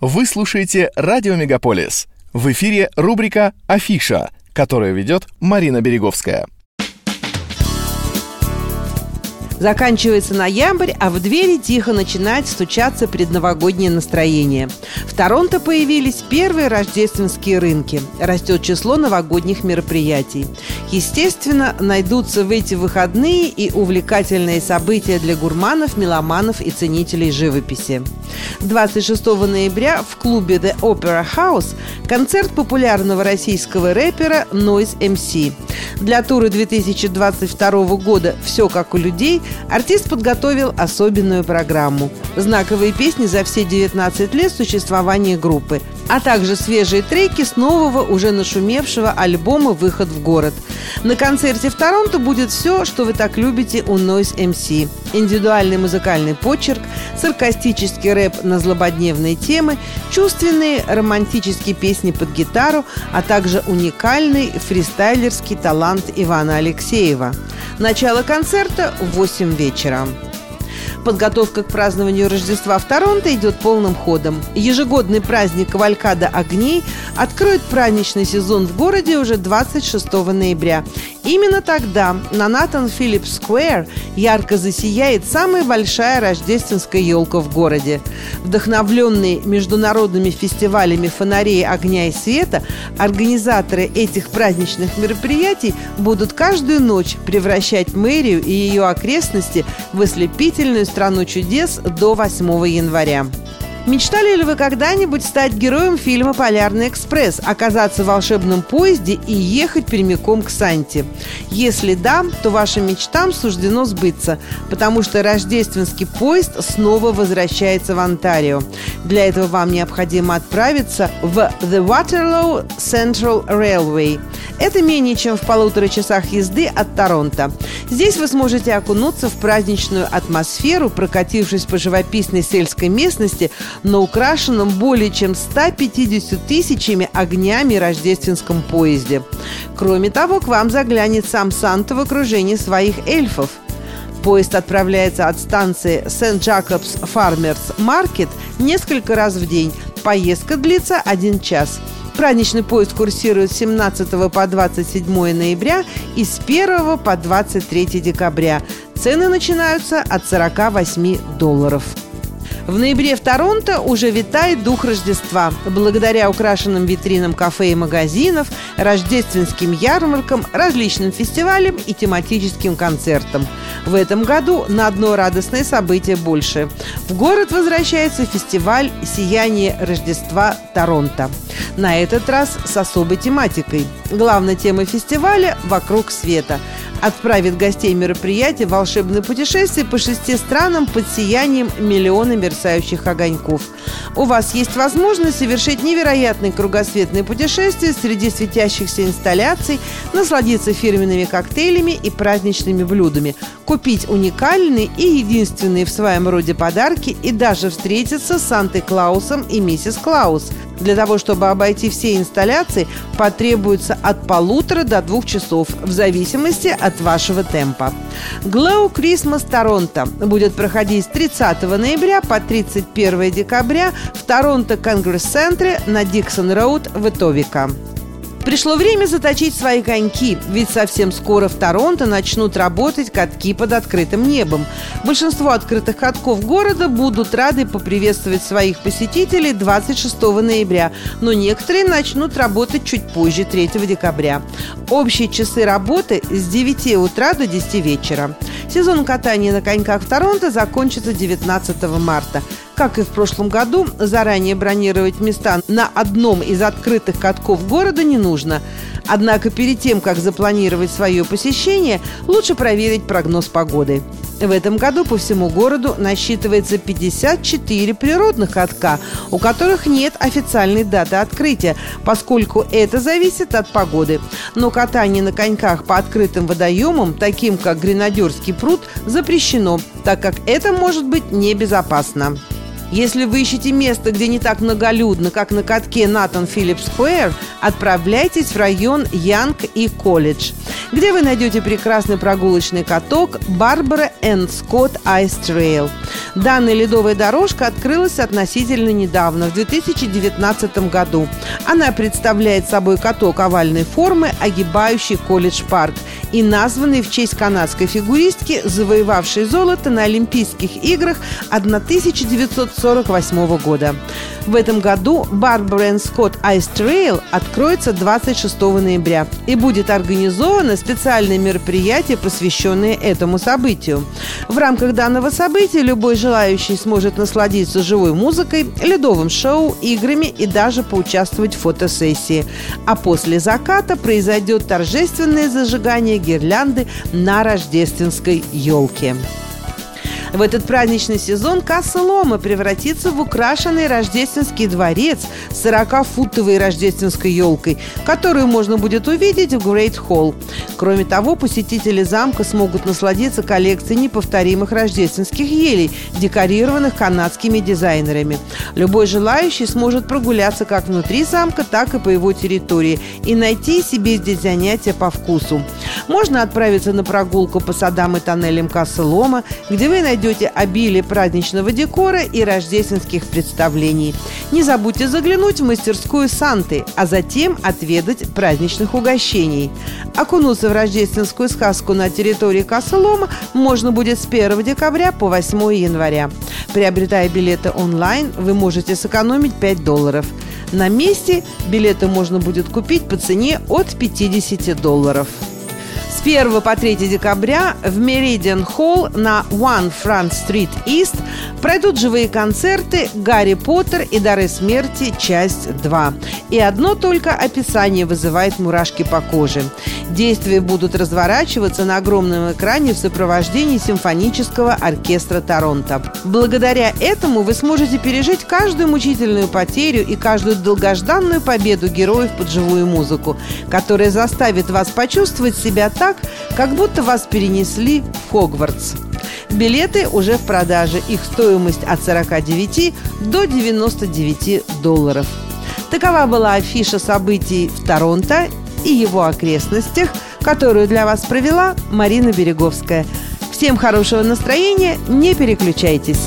Вы слушаете «Радио Мегаполис». В эфире рубрика «Афиша», которую ведет Марина Береговская. Заканчивается ноябрь, а в двери тихо начинает стучаться предновогоднее настроение. В Торонто появились первые рождественские рынки. Растет число новогодних мероприятий. Естественно, найдутся в эти выходные и увлекательные события для гурманов, меломанов и ценителей живописи. 26 ноября в клубе The Opera House концерт популярного российского рэпера Noise MC. Для тура 2022 года «Все как у людей» артист подготовил особенную программу. Знаковые песни за все 19 лет существования группы, а также свежие треки с нового, уже нашумевшего альбома «Выход в город». На концерте в Торонто будет все, что вы так любите у Noise MC. Индивидуальный музыкальный почерк, саркастический рэп на злободневные темы, чувственные романтические песни под гитару, а также уникальный фристайлерский талант Ивана Алексеева. Начало концерта в 8 вечера. Подготовка к празднованию Рождества в Торонто идет полным ходом. Ежегодный праздник Кавалькада огней откроет праздничный сезон в городе уже 26 ноября. Именно тогда на Натан Филлип Сквер ярко засияет самая большая рождественская елка в городе. Вдохновленные международными фестивалями фонарей огня и света, организаторы этих праздничных мероприятий будут каждую ночь превращать мэрию и ее окрестности в ослепительную страну чудес до 8 января. Мечтали ли вы когда-нибудь стать героем фильма «Полярный экспресс», оказаться в волшебном поезде и ехать прямиком к Санте? Если да, то вашим мечтам суждено сбыться, потому что рождественский поезд снова возвращается в Онтарио. Для этого вам необходимо отправиться в The Waterloo Central Railway. Это менее чем в полутора часах езды от Торонто. Здесь вы сможете окунуться в праздничную атмосферу, прокатившись по живописной сельской местности – на украшенном более чем 150 тысячами огнями рождественском поезде. Кроме того, к вам заглянет сам Санта в окружении своих эльфов. Поезд отправляется от станции Сент-Джакобс Фармерс Маркет несколько раз в день. Поездка длится один час. Праздничный поезд курсирует с 17 по 27 ноября и с 1 по 23 декабря. Цены начинаются от 48 долларов. В ноябре в Торонто уже витает дух Рождества. Благодаря украшенным витринам кафе и магазинов, рождественским ярмаркам, различным фестивалям и тематическим концертам. В этом году на одно радостное событие больше. В город возвращается фестиваль «Сияние Рождества Торонто». На этот раз с особой тематикой. Главная тема фестиваля – «Вокруг света» отправит гостей мероприятия в волшебное путешествие по шести странам под сиянием миллиона мерцающих огоньков. У вас есть возможность совершить невероятное кругосветное путешествие среди светящихся инсталляций, насладиться фирменными коктейлями и праздничными блюдами, купить уникальные и единственные в своем роде подарки и даже встретиться с Сантой-Клаусом и миссис Клаус – для того, чтобы обойти все инсталляции, потребуется от полутора до двух часов, в зависимости от вашего темпа. Glow Christmas Торонто будет проходить с 30 ноября по 31 декабря в Торонто Конгресс-центре на Диксон-Роуд в Этовика. Пришло время заточить свои коньки, ведь совсем скоро в Торонто начнут работать катки под открытым небом. Большинство открытых катков города будут рады поприветствовать своих посетителей 26 ноября, но некоторые начнут работать чуть позже, 3 декабря. Общие часы работы с 9 утра до 10 вечера. Сезон катания на коньках в Торонто закончится 19 марта. Как и в прошлом году, заранее бронировать места на одном из открытых катков города не нужно. Однако перед тем, как запланировать свое посещение, лучше проверить прогноз погоды. В этом году по всему городу насчитывается 54 природных катка, у которых нет официальной даты открытия, поскольку это зависит от погоды. Но катание на коньках по открытым водоемам, таким как Гренадерский пруд, запрещено, так как это может быть небезопасно. Если вы ищете место, где не так многолюдно, как на катке Натан Филлипс Сквер, отправляйтесь в район Янг и Колледж, где вы найдете прекрасный прогулочный каток Barbara Ann Scott Ice Trail. Данная ледовая дорожка открылась относительно недавно, в 2019 году. Она представляет собой каток овальной формы, огибающий College Park и названный в честь канадской фигуристки, завоевавшей золото на Олимпийских играх 1948 года. В этом году Барбара Скотт Ice Trail откроется 26 ноября и будет организовано специальное мероприятие, посвященное этому событию. В рамках данного события любой желающий сможет насладиться живой музыкой, ледовым шоу, играми и даже поучаствовать в фотосессии. А после заката произойдет торжественное зажигание гирлянды на рождественской елке. В этот праздничный сезон касса Лома превратится в украшенный рождественский дворец с 40-футовой рождественской елкой, которую можно будет увидеть в Грейт Холл. Кроме того, посетители замка смогут насладиться коллекцией неповторимых рождественских елей, декорированных канадскими дизайнерами. Любой желающий сможет прогуляться как внутри замка, так и по его территории и найти себе здесь занятия по вкусу. Можно отправиться на прогулку по садам и тоннелям Кассы Лома, где вы найдете найдете обилие праздничного декора и рождественских представлений. Не забудьте заглянуть в мастерскую Санты, а затем отведать праздничных угощений. Окунуться в рождественскую сказку на территории Косолома можно будет с 1 декабря по 8 января. Приобретая билеты онлайн, вы можете сэкономить 5 долларов. На месте билеты можно будет купить по цене от 50 долларов. С 1 по 3 декабря в Meridian Холл на One Front Street East пройдут живые концерты «Гарри Поттер и дары смерти. Часть 2». И одно только описание вызывает мурашки по коже. Действия будут разворачиваться на огромном экране в сопровождении симфонического оркестра Торонто. Благодаря этому вы сможете пережить каждую мучительную потерю и каждую долгожданную победу героев под живую музыку, которая заставит вас почувствовать себя так, как будто вас перенесли в Хогвартс. Билеты уже в продаже. Их стоимость от 49 до 99 долларов. Такова была афиша событий в Торонто и его окрестностях, которую для вас провела Марина Береговская. Всем хорошего настроения, не переключайтесь.